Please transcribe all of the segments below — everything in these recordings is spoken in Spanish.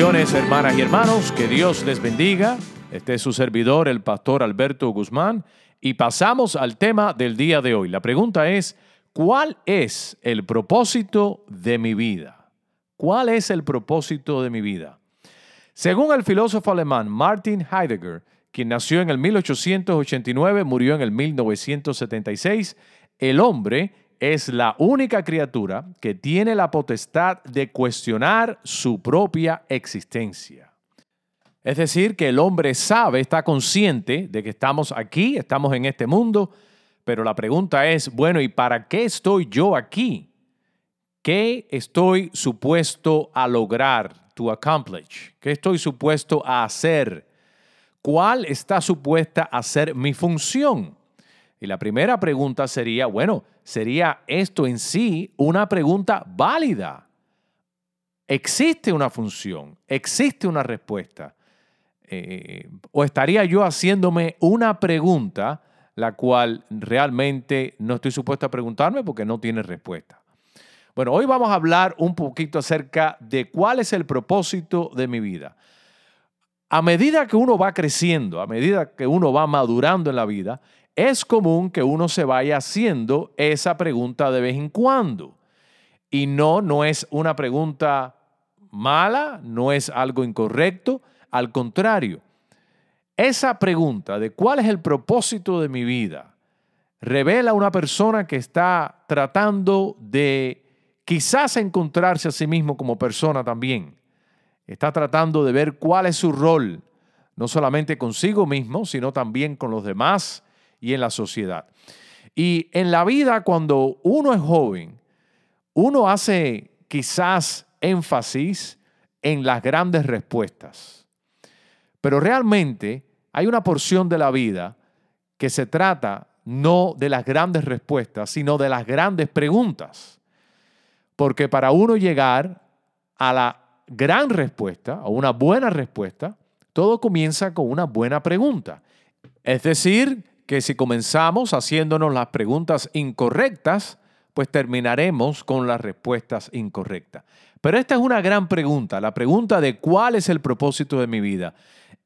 Hermanas y hermanos, que Dios les bendiga. Este es su servidor, el pastor Alberto Guzmán, y pasamos al tema del día de hoy. La pregunta es, ¿cuál es el propósito de mi vida? ¿Cuál es el propósito de mi vida? Según el filósofo alemán Martin Heidegger, quien nació en el 1889, murió en el 1976, el hombre es la única criatura que tiene la potestad de cuestionar su propia existencia. Es decir, que el hombre sabe, está consciente de que estamos aquí, estamos en este mundo, pero la pregunta es, bueno, ¿y para qué estoy yo aquí? ¿Qué estoy supuesto a lograr, to accomplish? ¿Qué estoy supuesto a hacer? ¿Cuál está supuesta a ser mi función? Y la primera pregunta sería, bueno, ¿sería esto en sí una pregunta válida? ¿Existe una función? ¿Existe una respuesta? Eh, ¿O estaría yo haciéndome una pregunta la cual realmente no estoy supuesto a preguntarme porque no tiene respuesta? Bueno, hoy vamos a hablar un poquito acerca de cuál es el propósito de mi vida. A medida que uno va creciendo, a medida que uno va madurando en la vida, es común que uno se vaya haciendo esa pregunta de vez en cuando. Y no, no es una pregunta mala, no es algo incorrecto, al contrario. Esa pregunta de cuál es el propósito de mi vida revela a una persona que está tratando de quizás encontrarse a sí mismo como persona también. Está tratando de ver cuál es su rol, no solamente consigo mismo, sino también con los demás y en la sociedad. Y en la vida, cuando uno es joven, uno hace quizás énfasis en las grandes respuestas. Pero realmente hay una porción de la vida que se trata no de las grandes respuestas, sino de las grandes preguntas. Porque para uno llegar a la gran respuesta, a una buena respuesta, todo comienza con una buena pregunta. Es decir, que si comenzamos haciéndonos las preguntas incorrectas, pues terminaremos con las respuestas incorrectas. Pero esta es una gran pregunta, la pregunta de cuál es el propósito de mi vida.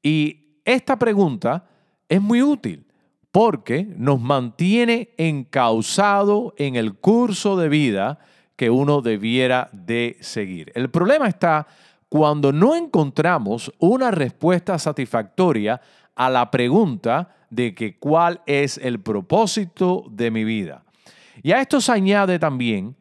Y esta pregunta es muy útil porque nos mantiene encausado en el curso de vida que uno debiera de seguir. El problema está cuando no encontramos una respuesta satisfactoria a la pregunta de que cuál es el propósito de mi vida. Y a esto se añade también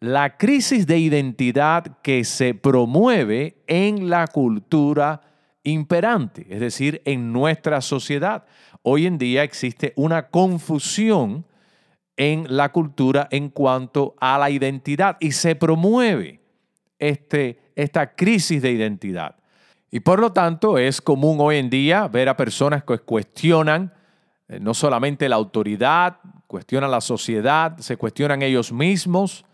la crisis de identidad que se promueve en la cultura imperante, es decir, en nuestra sociedad. Hoy en día existe una confusión en la cultura en cuanto a la identidad y se promueve este, esta crisis de identidad. Y por lo tanto es común hoy en día ver a personas que cuestionan eh, no solamente la autoridad, cuestionan la sociedad, se cuestionan ellos mismos,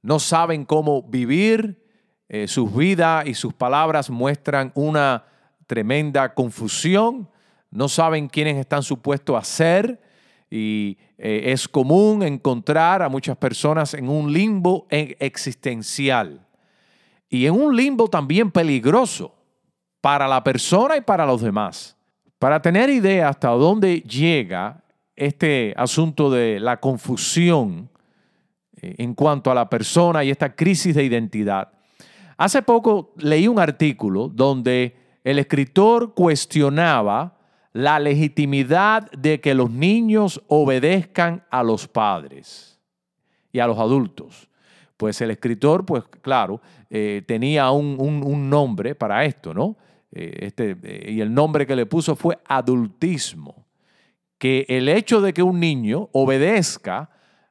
no saben cómo vivir, eh, sus vidas y sus palabras muestran una tremenda confusión, no saben quiénes están supuestos a ser y eh, es común encontrar a muchas personas en un limbo existencial. Y en un limbo también peligroso para la persona y para los demás. Para tener idea hasta dónde llega este asunto de la confusión eh, en cuanto a la persona y esta crisis de identidad, hace poco leí un artículo donde el escritor cuestionaba la legitimidad de que los niños obedezcan a los padres y a los adultos. Pues el escritor, pues claro, eh, tenía un, nombre para esto, ¿no? Eh, este, eh, y el nombre que le puso fue adultismo. Que el hecho de que un niño obedezca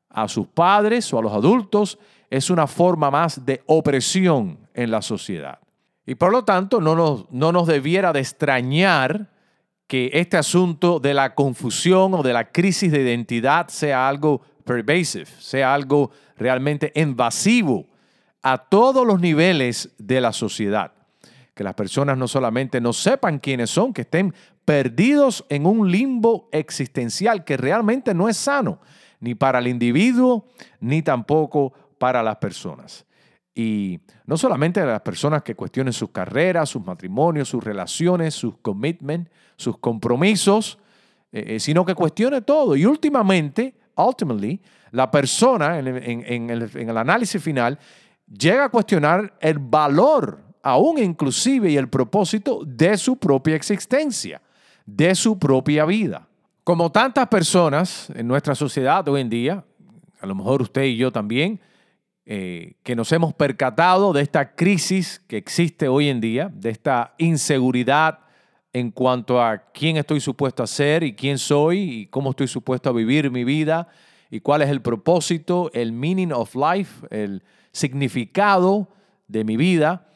a sus padres o a los adultos es una forma más de opresión en la sociedad. Y por lo tanto no nos, no nos debiera de extrañar que este asunto de la confusión o de la crisis de identidad sea algo pervasive, sea algo realmente invasivo a todos los niveles de la sociedad. Que las personas no solamente no sepan quiénes son, que estén perdidos en un limbo existencial que realmente no es sano, ni para el individuo, ni tampoco para las personas. Y no solamente las personas que cuestionen sus carreras, sus matrimonios, sus relaciones, sus commitments, sus compromisos, eh, eh, sino que cuestione todo. Y últimamente, ultimately, la persona en, el, en el análisis final llega a cuestionar el valor, aún inclusive, y el propósito de su propia existencia, de su propia vida. Como tantas personas en nuestra sociedad hoy en día, a lo mejor usted y yo también, eh, que nos hemos percatado de esta crisis que existe hoy en día, de esta inseguridad en cuanto a quién estoy supuesto a ser y quién soy y cómo estoy supuesto a vivir mi vida y cuál es el propósito, el meaning of life, el significado de mi vida.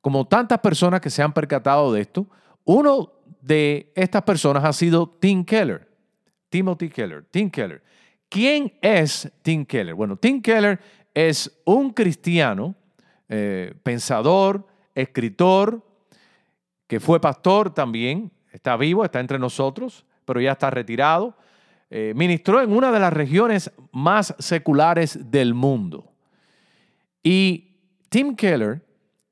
Como tantas personas que se han percatado de esto, uno de estas personas ha sido Tim Keller, Timothy Keller, Tim Keller. ¿Quién es Tim Keller? Bueno, Tim Keller es un cristiano, eh, pensador, escritor, que fue pastor también, está vivo, está entre nosotros, pero ya está retirado. Eh, ministró en una de las regiones más seculares del mundo. Y Tim Keller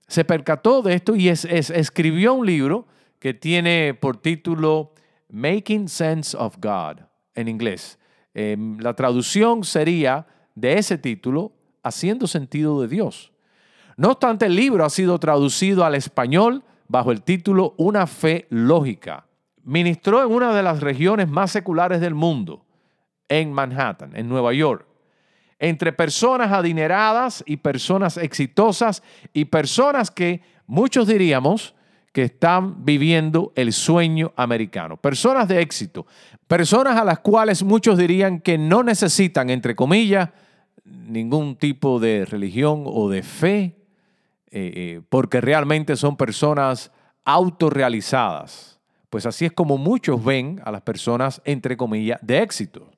se percató de esto y escribió un libro que tiene por título Making Sense of God en inglés. Em, la traducción sería de ese título, haciendo sentido de Dios. No obstante, el libro ha sido traducido al español bajo el título Una fe lógica. Ministró en una de las regiones más seculares del mundo, en Manhattan, en Nueva York, entre personas adineradas y personas exitosas y personas que muchos diríamos que están viviendo el sueño americano. Personas de éxito, personas a las cuales muchos dirían que no necesitan, entre comillas, ningún tipo de religión o de fe, eh, eh, porque realmente son personas autorrealizadas. Pues así es como muchos ven a las personas, entre comillas, de éxito,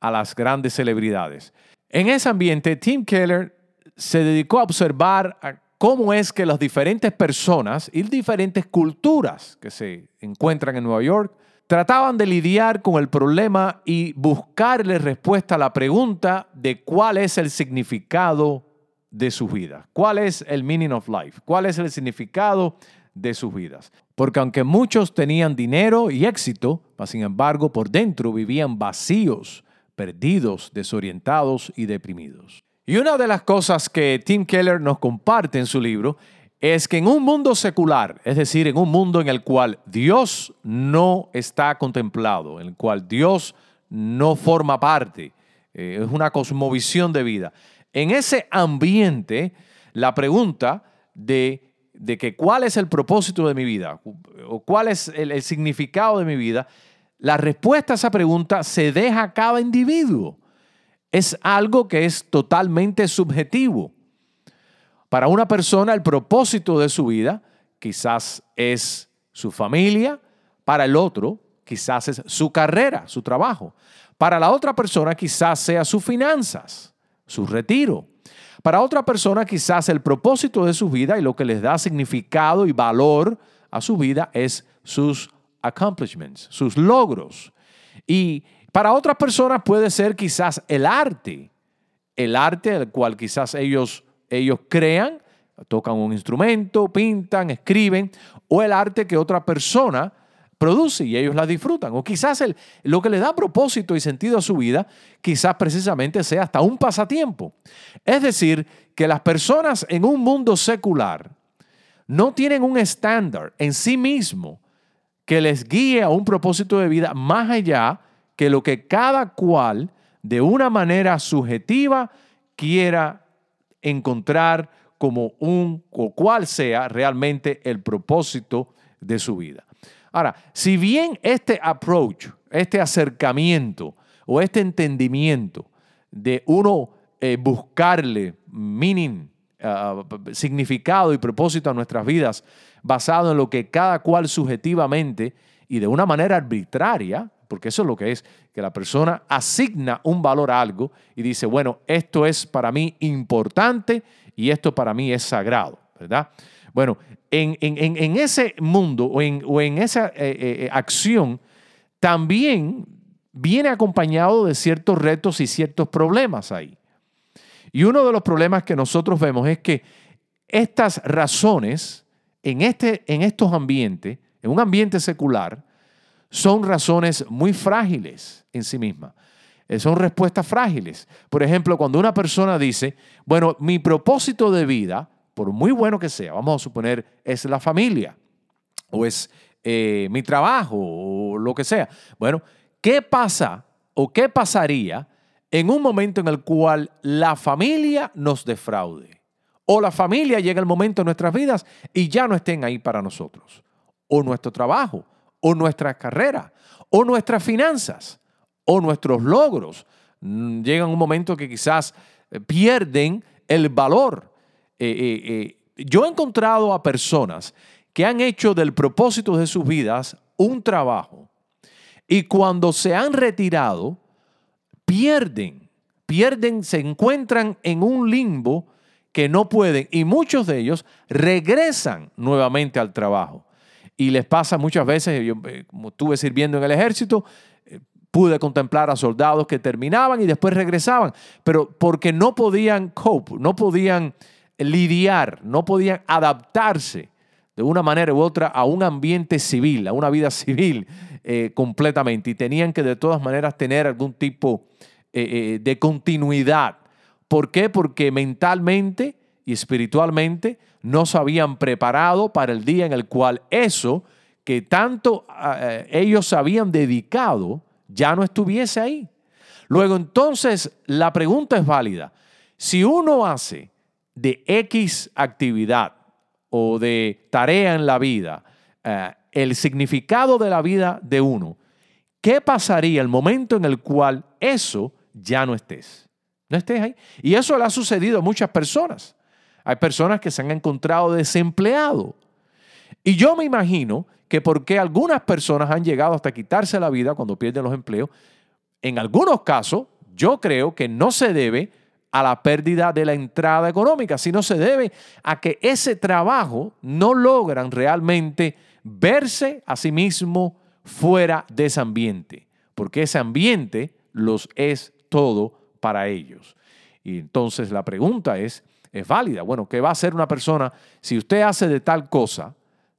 a las grandes celebridades. En ese ambiente, Tim Keller se dedicó a observar cómo es que las diferentes personas y diferentes culturas que se encuentran en Nueva York trataban de lidiar con el problema y buscarle respuesta a la pregunta de cuál es el significado de sus vidas, cuál es el meaning of life, cuál es el significado de sus vidas. Porque aunque muchos tenían dinero y éxito, sin embargo por dentro vivían vacíos, perdidos, desorientados y deprimidos. Y una de las cosas que Tim Keller nos comparte en su libro es que en un mundo secular, es decir, en un mundo en el cual Dios no está contemplado, en el cual Dios no forma parte, eh, es una cosmovisión de vida. En ese ambiente, la pregunta de, de, que cuál es el propósito de mi vida o cuál es el, el significado de mi vida, la respuesta a esa pregunta se deja a cada individuo. Es algo que es totalmente subjetivo. Para una persona el propósito de su vida quizás es su familia, para el otro quizás es su carrera, su trabajo. Para la otra persona quizás sea sus finanzas, su retiro. Para otra persona quizás el propósito de su vida y lo que les da significado y valor a su vida es sus accomplishments, sus logros. Y para otras personas puede ser quizás el arte, el arte al cual quizás ellos ellos crean, tocan un instrumento, pintan, escriben, o el arte que otra persona produce y ellos la disfrutan. O quizás el, lo que le da propósito y sentido a su vida, quizás precisamente sea hasta un pasatiempo. Es decir, que las personas en un mundo secular no tienen un estándar en sí mismo que les guíe a un propósito de vida más allá que lo que cada cual de una manera subjetiva quiera encontrar como un o cual sea realmente el propósito de su vida. Ahora, si bien este approach, este acercamiento o este entendimiento de uno eh, buscarle meaning, ah, significado y propósito a nuestras vidas basado en lo que cada cual subjetivamente y de una manera arbitraria, porque eso es lo que es, que la persona asigna un valor a algo y dice, bueno, esto es para mí importante y esto para mí es sagrado, ¿verdad? Bueno, en, ese mundo o en, esa eh, eh, acción también viene acompañado de ciertos retos y ciertos problemas ahí. Y uno de los problemas que nosotros vemos es que estas razones en, este, en estos ambientes, en un ambiente secular, son razones muy frágiles en sí mismas. Eh, son respuestas frágiles. Por ejemplo, cuando una persona dice, bueno, mi propósito de vida, por muy bueno que sea, vamos a suponer, es la familia o es eh, mi trabajo o lo que sea. Bueno, ¿qué pasa o qué pasaría en un momento en el cual la familia nos defraude. O la familia llega el momento en nuestras vidas y ya no estén ahí para nosotros. O nuestro trabajo, o nuestra carrera, o nuestras finanzas, o nuestros logros. Mm, llegan un momento que quizás eh, pierden el valor. Eh, eh, yo he encontrado a personas que han hecho del propósito de sus vidas un trabajo y cuando se han retirado, pierden, pierden, se encuentran en un limbo que no pueden y muchos de ellos regresan nuevamente al trabajo. Y les pasa muchas veces, yo eh, como estuve sirviendo en el ejército, eh, pude contemplar a soldados que terminaban y después regresaban, pero porque no podían cope, no podían lidiar, no podían adaptarse de una manera u otra a un ambiente civil, a una vida civil eh, completamente y tenían que de todas maneras tener algún tipo eh, eh, de continuidad. ¿Por qué? Porque mentalmente y espiritualmente no se habían preparado para el día en el cual eso que tanto ellos habían dedicado ya no estuviese ahí. Luego entonces la pregunta es válida. Si uno hace de X actividad o de tarea en la vida el significado de la vida de uno, ¿qué pasaría el momento en el cual eso ya no estés? No estés ahí. Y eso le ha sucedido a muchas personas. Hay personas que se han encontrado desempleados. Y yo me imagino que porque algunas personas han llegado hasta quitarse la vida cuando pierden los empleos, en algunos casos yo creo que no se debe a la pérdida de la entrada económica, sino se debe a que ese trabajo no logran realmente verse a sí mismo fuera de ese ambiente, porque ese ambiente los es todo para ellos. Y entonces la pregunta es, es válida. Bueno, ¿qué va a hacer una persona si usted hace de tal cosa,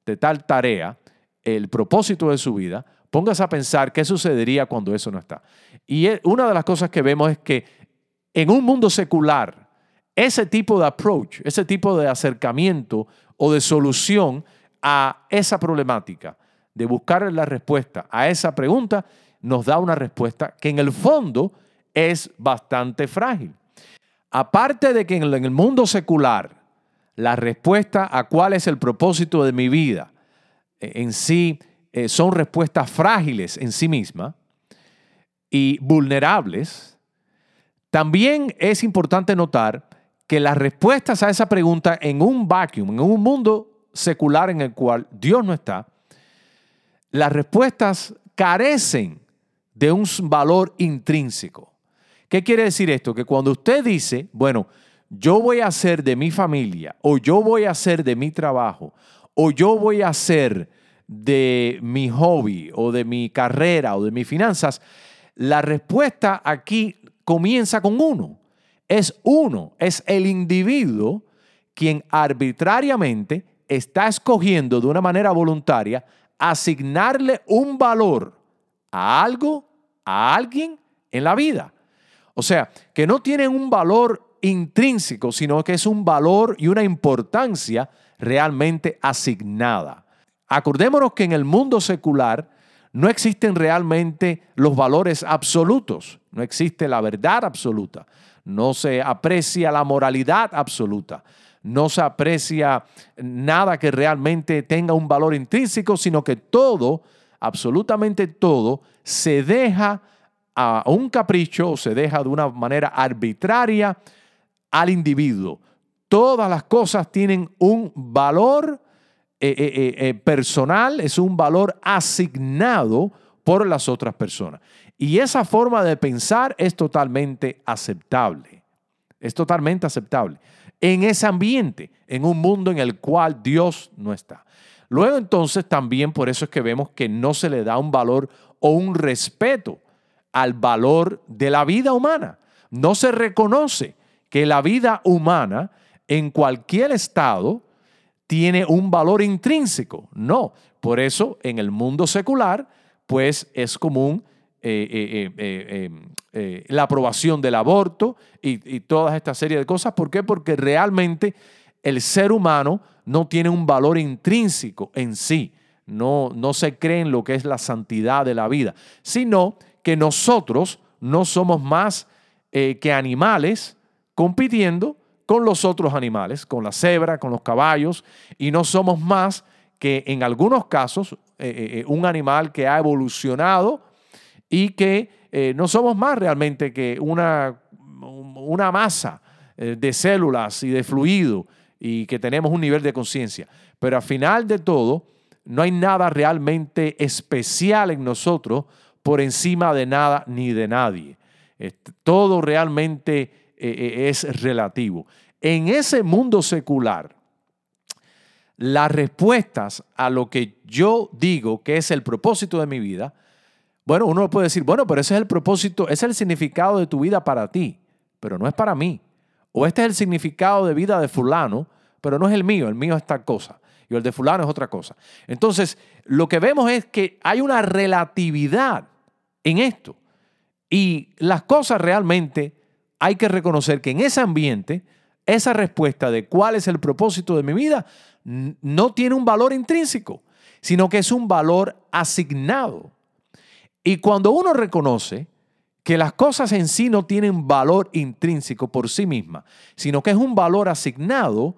de tal tarea, el propósito de su vida? Póngase a pensar qué sucedería cuando eso no está. Y una de las cosas que vemos es que en un mundo secular, ese tipo de approach, ese tipo de acercamiento o de solución a esa problemática, de buscar la respuesta a esa pregunta, nos da una respuesta que en el fondo es bastante frágil. Aparte de que en el mundo secular, la respuesta a cuál es el propósito de mi vida eh, en sí eh, son respuestas frágiles en sí misma y vulnerables, también es importante notar que las respuestas a esa pregunta en un vacuum, en un mundo secular en el cual Dios no está, las respuestas carecen de un valor intrínseco. ¿Qué quiere decir esto? Que cuando usted dice, bueno, yo voy a hacer de mi familia, o yo voy a hacer de mi trabajo, o yo voy a hacer de mi hobby, o de mi carrera, o de mis finanzas, la respuesta aquí comienza con uno. Es uno, es el individuo quien arbitrariamente está escogiendo de una manera voluntaria asignarle un valor a algo, a alguien en la vida. O sea, que no tienen un valor intrínseco, sino que es un valor y una importancia realmente asignada. Acordémonos que en el mundo secular no existen realmente los valores absolutos, no existe la verdad absoluta, no se aprecia la moralidad absoluta, no se aprecia nada que realmente tenga un valor intrínseco, sino que todo, absolutamente todo, se deja a un capricho o se deja de una manera arbitraria al individuo. Todas las cosas tienen un valor eh, eh, eh, personal, es un valor asignado por las otras personas. Y esa forma de pensar es totalmente aceptable. Es totalmente aceptable. En ese ambiente, en un mundo en el cual Dios no está. Luego entonces también por eso es que vemos que no se le da un valor o un respeto al valor de la vida humana. No se reconoce que la vida humana en cualquier estado tiene un valor intrínseco. No, por eso en el mundo secular, pues es común eh, eh, eh, la aprobación del aborto y, y toda esta serie de cosas. ¿Por qué? Porque realmente el ser humano no tiene un valor intrínseco en sí. No, no se cree en lo que es la santidad de la vida, sino que nosotros no somos más que animales compitiendo con los otros animales, con la cebra, con los caballos, y no somos más que en algunos casos eh, eh, eh, un animal que ha evolucionado y que no somos más realmente que una, una masa de células y de fluido y que tenemos un nivel de conciencia. Pero al final de todo, no hay nada realmente especial en nosotros por encima de nada ni de nadie. Todo realmente es relativo. En ese mundo secular, las respuestas a lo que yo digo que es el propósito de mi vida, bueno, uno puede decir, bueno, pero ese es el propósito, ese es el significado de tu vida para ti, pero no es para mí. O este es el significado de vida de fulano, pero no es el mío, el mío es tal cosa. Y el de fulano es otra cosa. Entonces, lo que vemos es que hay una relatividad en esto. Y las cosas realmente hay que reconocer que en ese ambiente, esa respuesta de cuál es el propósito de mi vida no tiene un valor intrínseco, sino que es un valor asignado. Y cuando uno reconoce que las cosas en sí no tienen valor intrínseco por sí mismas, sino que es un valor asignado,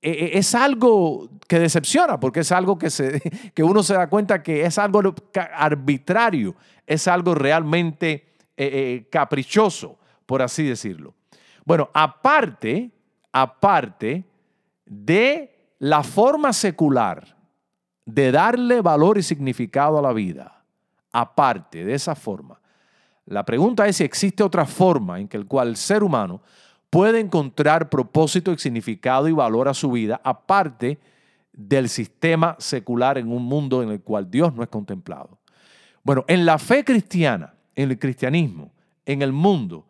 e, e, es algo que decepciona, porque es algo que, se, que uno se da cuenta que es algo arbitrario, es algo realmente eh, eh, caprichoso por así decirlo. Bueno, aparte, aparte de la forma secular de darle valor y significado a la vida, aparte de esa forma, la pregunta es si existe otra forma en que el cual el ser humano puede encontrar propósito y significado y valor a su vida, aparte del sistema secular en un mundo en el cual Dios no es contemplado. Bueno, en la fe cristiana, en el cristianismo, en el mundo,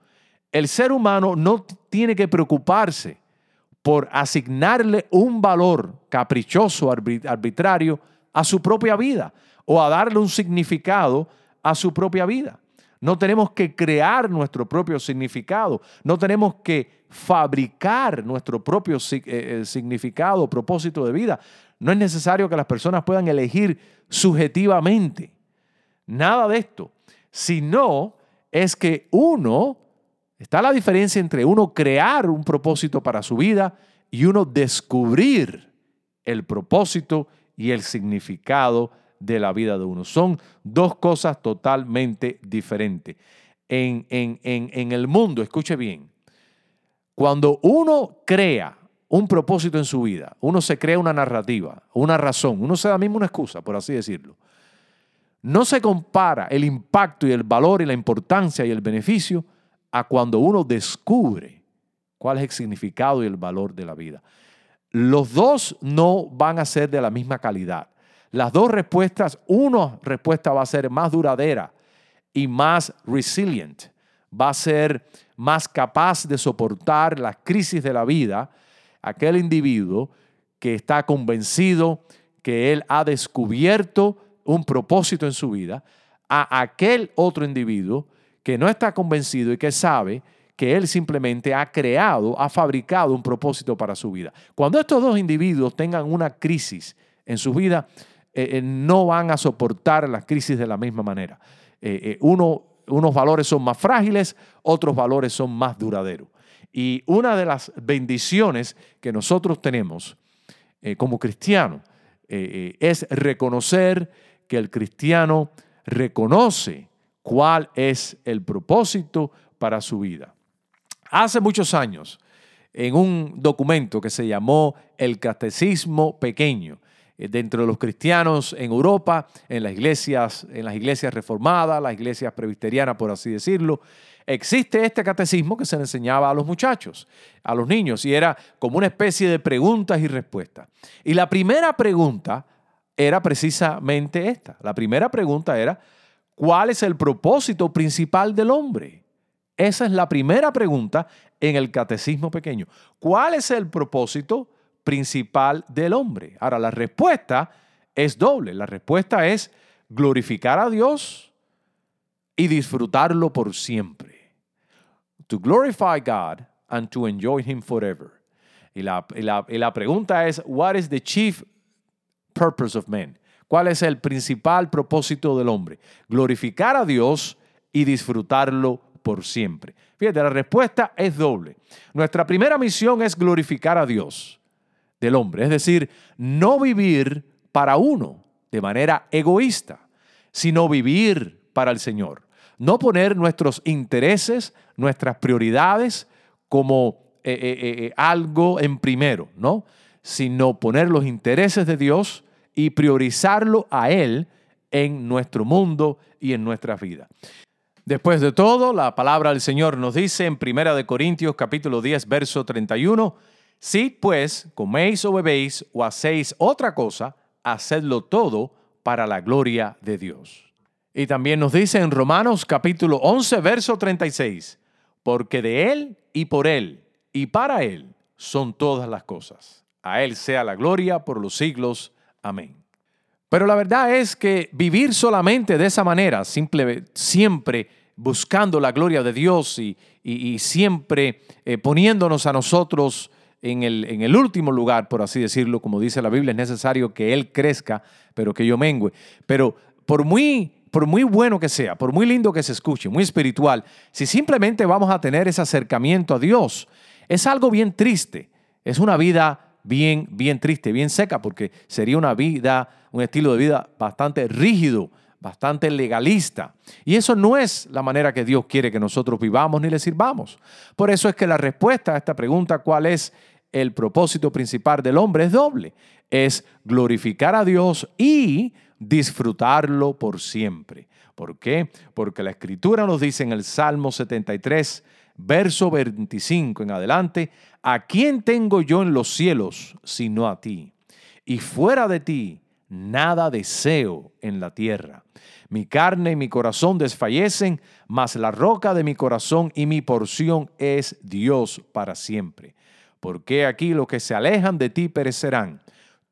el ser humano no tiene que preocuparse por asignarle un valor caprichoso, arbitrario a su propia vida o a darle un significado a su propia vida. No tenemos que crear nuestro propio significado, no tenemos que fabricar nuestro propio eh, eh, significado, propósito de vida. No es necesario que las personas puedan elegir subjetivamente. Nada de esto, sino es que uno Está la diferencia entre uno crear un propósito para su vida y uno descubrir el propósito y el significado de la vida de uno. Son dos cosas totalmente diferentes. En, en, el mundo, escuche bien, cuando uno crea un propósito en su vida, uno se crea una narrativa, una razón, uno se da mismo una excusa, por así decirlo. No se compara el impacto y el valor y la importancia y el beneficio a cuando uno descubre cuál es el significado y el valor de la vida. Los dos no van a ser de la misma calidad. Las dos respuestas, una respuesta va a ser más duradera y más resilient, va a ser más capaz de soportar las crisis de la vida, aquel individuo que está convencido que él ha descubierto un propósito en su vida, a aquel otro individuo que no está convencido y que sabe que él simplemente ha creado, ha fabricado un propósito para su vida. Cuando estos dos individuos tengan una crisis en su vida, eh, eh, no van a soportar las crisis de la misma manera. Eh, uno, unos valores son más frágiles, otros valores son más duraderos. Y una de las bendiciones que nosotros tenemos como cristianos es reconocer que el cristiano reconoce cuál es el propósito para su vida. Hace muchos años, en un documento que se llamó el Catecismo Pequeño, eh, dentro de los cristianos en Europa, en las iglesias, en las iglesias reformadas, las iglesias presbiterianas, por así decirlo, existe este catecismo que se le enseñaba a los muchachos, a los niños, y era como una especie de preguntas y respuestas. Y la primera pregunta era precisamente esta. La primera pregunta era, ¿cuál es el propósito principal del hombre? Esa es la primera pregunta en el catecismo pequeño. ¿Cuál es el propósito principal del hombre? Ahora, la respuesta es doble. La respuesta es glorificar a Dios y disfrutarlo por siempre. To glorify God and to enjoy Him forever. Y la, la pregunta es, what is the chief purpose of man? ¿Cuál es el principal propósito del hombre? Glorificar a Dios y disfrutarlo por siempre. Fíjate, la respuesta es doble. Nuestra primera misión es glorificar a Dios del hombre, es decir, no vivir para uno de manera egoísta, sino vivir para el Señor. No poner nuestros intereses, nuestras prioridades como eh, eh, eh, algo en primero, ¿no? Sino poner los intereses de Dios y priorizarlo a Él en nuestro mundo y en nuestra vida. Después de todo, la palabra del Señor nos dice en 1 Corintios capítulo 10, verso 31, si pues coméis o bebéis o hacéis otra cosa, hacedlo todo para la gloria de Dios. Y también nos dice en Romanos capítulo 11, verso 36, porque de Él y por Él y para Él son todas las cosas. A Él sea la gloria por los siglos. Amén. Pero la verdad es que vivir solamente de esa manera, siempre buscando la gloria de Dios y, siempre eh, poniéndonos a nosotros en el, en el, último lugar, por así decirlo, como dice la Biblia, es necesario que Él crezca, pero que yo mengüe. Pero por muy, por muy bueno que sea, por muy lindo que se escuche, muy espiritual, si simplemente vamos a tener ese acercamiento a Dios, es algo bien triste. Es una vida bien, bien triste, bien seca, porque sería una vida, un estilo de vida bastante rígido, bastante legalista. Y eso no es la manera que Dios quiere que nosotros vivamos ni le sirvamos. Por eso es que la respuesta a esta pregunta, ¿cuál es el propósito principal del hombre? Es doble. Es glorificar a Dios y disfrutarlo por siempre. ¿Por qué? Porque la escritura nos dice en el Salmo 73, verso 25 en adelante, ¿a quién tengo yo en los cielos sino a ti? Y fuera de ti, nada deseo en la tierra. Mi carne y mi corazón desfallecen, mas la roca de mi corazón y mi porción es Dios para siempre. Porque aquí los que se alejan de ti perecerán.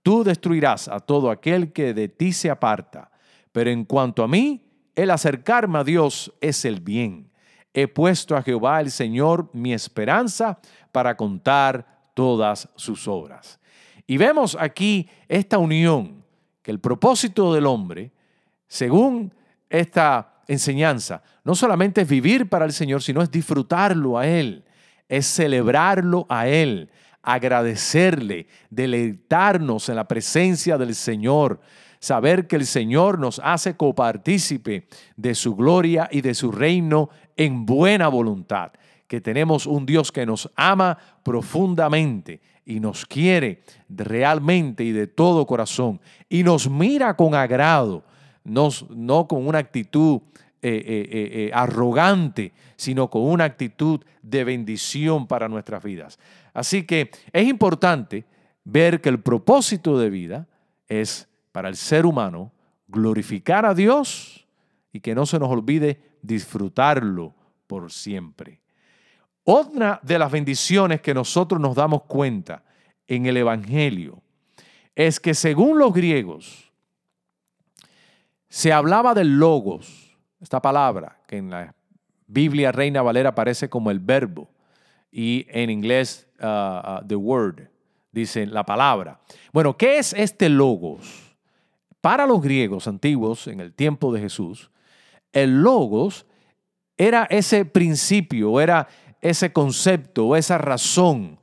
Tú destruirás a todo aquel que de ti se aparta. Pero en cuanto a mí, el acercarme a Dios es el bien. He puesto a Jehová el Señor mi esperanza para contar todas sus obras. Y vemos aquí esta unión que el propósito del hombre, según esta enseñanza, no solamente es vivir para el Señor, sino es disfrutarlo a Él, es celebrarlo a Él, agradecerle, deleitarnos en la presencia del Señor, saber que el Señor nos hace copartícipe de su gloria y de su reino en buena voluntad, que tenemos un Dios que nos ama profundamente y nos quiere realmente y de todo corazón y nos mira con agrado, no con una actitud eh, eh, eh, arrogante, sino con una actitud de bendición para nuestras vidas. Así que es importante ver que el propósito de vida es para el ser humano glorificar a Dios y que no se nos olvide disfrutarlo por siempre. Otra de las bendiciones que nosotros nos damos cuenta en el Evangelio es que según los griegos se hablaba del logos, esta palabra que en la Biblia Reina Valera aparece como el verbo y en inglés uh, uh, the word, dice la palabra. Bueno, ¿qué es este logos? Para los griegos antiguos, en el tiempo de Jesús, el logos era ese principio, era ese concepto, esa razón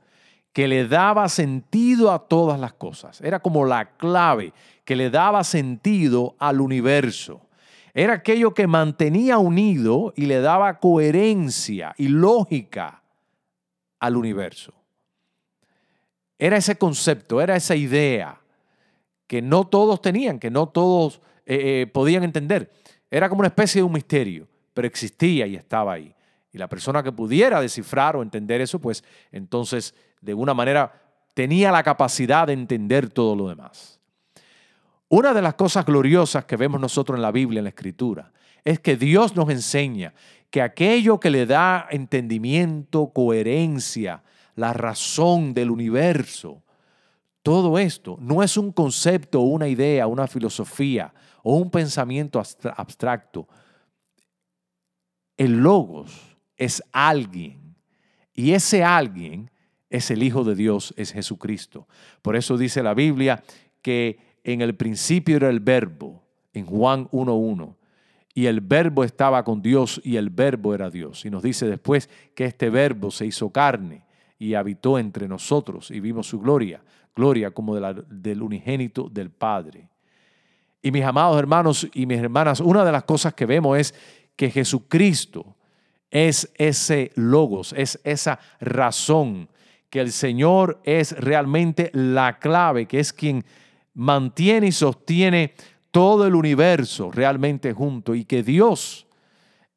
que le daba sentido a todas las cosas. Era como la clave que le daba sentido al universo. Era aquello que mantenía unido y le daba coherencia y lógica al universo. Era ese concepto, era esa idea que no todos tenían, que no todos eh, eh, podían entender. Era como una especie de un misterio, pero existía y estaba ahí. Y la persona que pudiera descifrar o entender eso, pues entonces de alguna manera tenía la capacidad de entender todo lo demás. Una de las cosas gloriosas que vemos nosotros en la Biblia, en la Escritura, es que Dios nos enseña que aquello que le da entendimiento, coherencia, la razón del universo, todo esto no es un concepto, una idea, una filosofía o un pensamiento abstracto. El logos es alguien y ese alguien es el Hijo de Dios, es Jesucristo. Por eso dice la Biblia que en el principio era el verbo, en Juan 1.1, y el verbo estaba con Dios y el verbo era Dios. Y nos dice después que este verbo se hizo carne y habitó entre nosotros y vimos su gloria, gloria como del unigénito del Padre. Y mis amados hermanos y mis hermanas, una de las cosas que vemos es que Jesucristo es ese logos, es esa razón que el Señor es realmente la clave, que es quien mantiene y sostiene todo el universo realmente junto y que Dios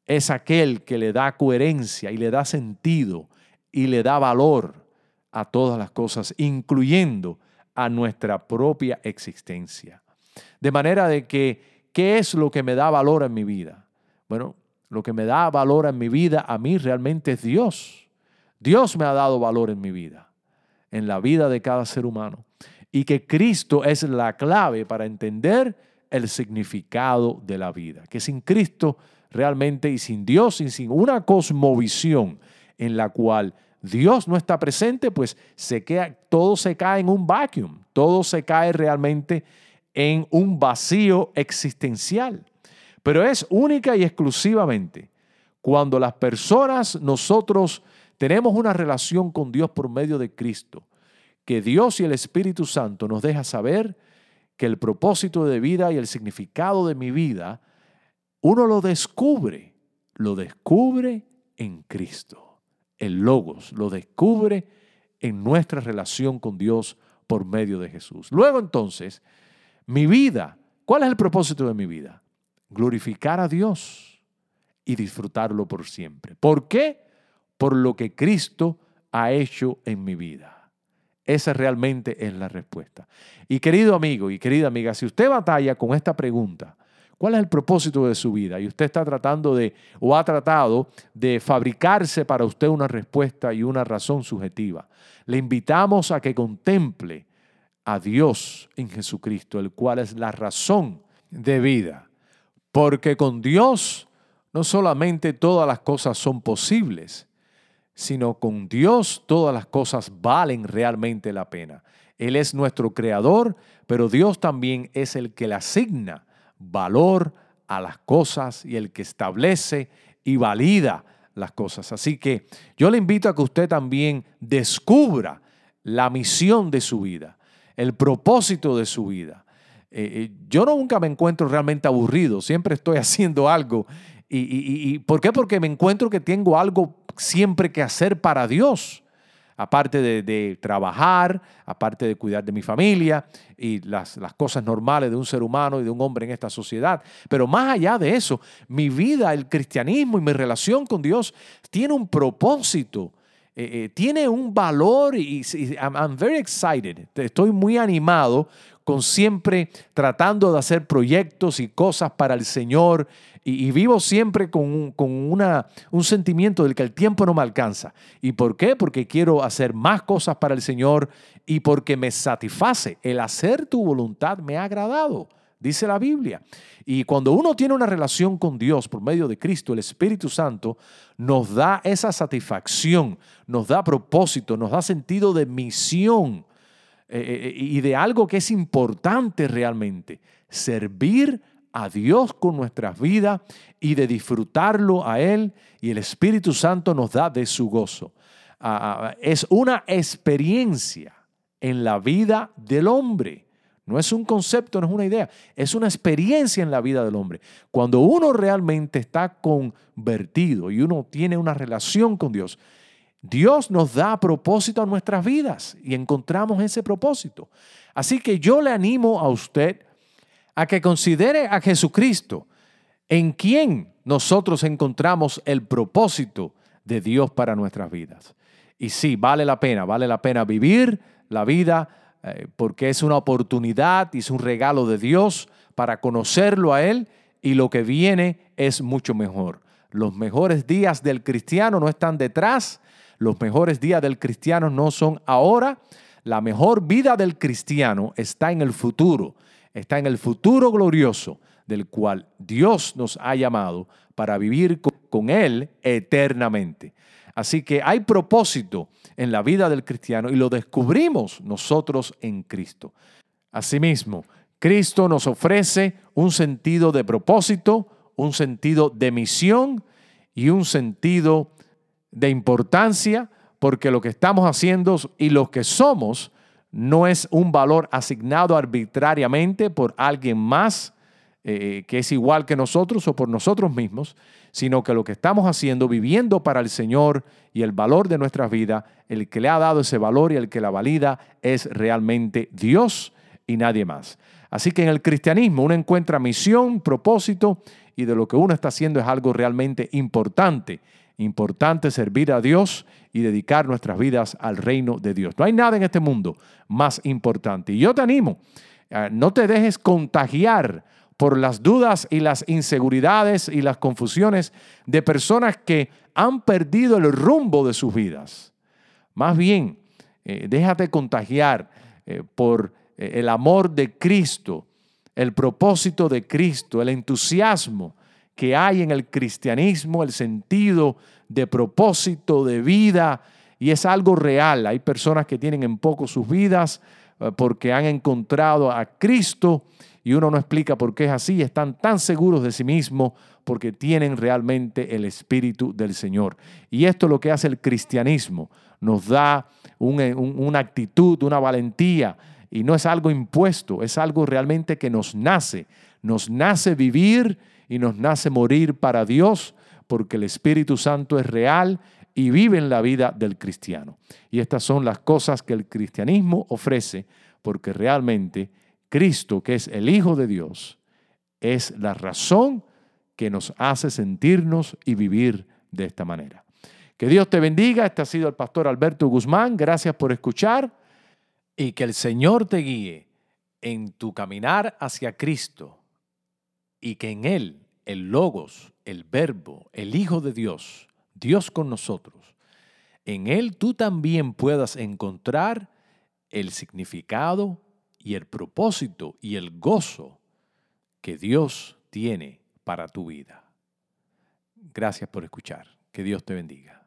es aquel que le da coherencia y le da sentido y le da valor a todas las cosas, incluyendo a nuestra propia existencia. De manera de que, ¿qué es lo que me da valor en mi vida? Bueno, lo que me da valor en mi vida a mí realmente es Dios. Dios me ha dado valor en mi vida, en la vida de cada ser humano. Y que Cristo es la clave para entender el significado de la vida. Que sin Cristo realmente y sin Dios y sin una cosmovisión en la cual Dios no está presente, pues se queda, todo se cae en un vacuum, todo se cae realmente en un vacío existencial. Pero es única y exclusivamente cuando las personas, nosotros tenemos una relación con Dios por medio de Cristo, que Dios y el Espíritu Santo nos deja saber que el propósito de vida y el significado de mi vida, uno lo descubre, lo descubre en Cristo. El Logos lo descubre en nuestra relación con Dios por medio de Jesús. Luego entonces, mi vida, ¿cuál es el propósito de mi vida? Glorificar a Dios y disfrutarlo por siempre. ¿Por qué? por lo que Cristo ha hecho en mi vida. Esa realmente es la respuesta. Y querido amigo y querida amiga, si usted batalla con esta pregunta, ¿cuál es el propósito de su vida? Y usted está tratando de, o ha tratado de fabricarse para usted una respuesta y una razón subjetiva. Le invitamos a que contemple a Dios en Jesucristo, el cual es la razón de vida. Porque con Dios no solamente todas las cosas son posibles, sino con Dios todas las cosas valen realmente la pena. Él es nuestro creador, pero Dios también es el que le asigna valor a las cosas y el que establece y valida las cosas. Así que yo le invito a que usted también descubra la misión de su vida, el propósito de su vida. Eh, eh, yo nunca me encuentro realmente aburrido, siempre estoy haciendo algo. Y, ¿Por qué? Porque me encuentro que tengo algo siempre que hacer para Dios. Aparte de, trabajar, aparte de cuidar de mi familia y las, las cosas normales de un ser humano y de un hombre en esta sociedad. Pero más allá de eso, mi vida, el cristianismo y mi relación con Dios tiene un propósito. Eh, eh, tiene un valor y, I'm, very excited. Estoy muy animado con siempre tratando de hacer proyectos y cosas para el Señor y, vivo siempre con, con una, un sentimiento del que el tiempo no me alcanza. ¿Y por qué? Porque quiero hacer más cosas para el Señor y porque me satisface. El hacer tu voluntad me ha agradado, dice la Biblia. Y cuando uno tiene una relación con Dios por medio de Cristo, el Espíritu Santo nos da esa satisfacción, nos da propósito, nos da sentido de misión eh, eh, y de algo que es importante realmente, servir a Dios con nuestras vidas y de disfrutarlo a Él y el Espíritu Santo nos da de su gozo. Ah, ah, es una experiencia en la vida del hombre. No es un concepto, no es una idea, es una experiencia en la vida del hombre. Cuando uno realmente está convertido y uno tiene una relación con Dios, Dios nos da propósito a nuestras vidas y encontramos ese propósito. Así que yo le animo a usted a que considere a Jesucristo en quien nosotros encontramos el propósito de Dios para nuestras vidas. Y sí, vale la pena, vale la pena vivir la vida eh, porque es una oportunidad y es un regalo de Dios para conocerlo a Él y lo que viene es mucho mejor. Los mejores días del cristiano no están detrás, los mejores días del cristiano no son ahora, la mejor vida del cristiano está en el futuro, está en el futuro glorioso del cual Dios nos ha llamado para vivir con Él eternamente. Así que hay propósito en la vida del cristiano y lo descubrimos nosotros en Cristo. Asimismo, Cristo nos ofrece un sentido de propósito, un sentido de misión y un sentido de importancia, porque lo que estamos haciendo y lo que somos no es un valor asignado arbitrariamente por alguien más eh, que es igual que nosotros o por nosotros mismos, sino que lo que estamos haciendo, viviendo para el Señor y el valor de nuestra vida, el que le ha dado ese valor y el que la valida es realmente Dios y nadie más. Así que en el cristianismo uno encuentra misión, propósito y de lo que uno está haciendo es algo realmente importante. Importante servir a Dios y dedicar nuestras vidas al reino de Dios. No hay nada en este mundo más importante. Y yo te animo, eh, no te dejes contagiar por las dudas y las inseguridades y las confusiones de personas que han perdido el rumbo de sus vidas. Más bien, eh, déjate contagiar eh, por eh, el amor de Cristo, el propósito de Cristo, el entusiasmo que hay en el cristianismo, el sentido de propósito de vida, y es algo real. Hay personas que tienen en poco sus vidas porque han encontrado a Cristo y uno no explica por qué es así, están tan seguros de sí mismos porque tienen realmente el Espíritu del Señor. Y esto es lo que hace el cristianismo, nos da una actitud, una valentía, y no es algo impuesto, es algo realmente que nos nace, nos nace vivir y nos nace morir para Dios, porque el Espíritu Santo es real y vive en la vida del cristiano. Y estas son las cosas que el cristianismo ofrece, porque realmente Cristo, que es el Hijo de Dios, es la razón que nos hace sentirnos y vivir de esta manera. Que Dios te bendiga. Este ha sido el pastor Alberto Guzmán. Gracias por escuchar y que el Señor te guíe en tu caminar hacia Cristo y que en Él, el Logos, el Verbo, el Hijo de Dios, Dios con nosotros, en Él tú también puedas encontrar el significado, y el propósito y el gozo que Dios tiene para tu vida. Gracias por escuchar. Que Dios te bendiga.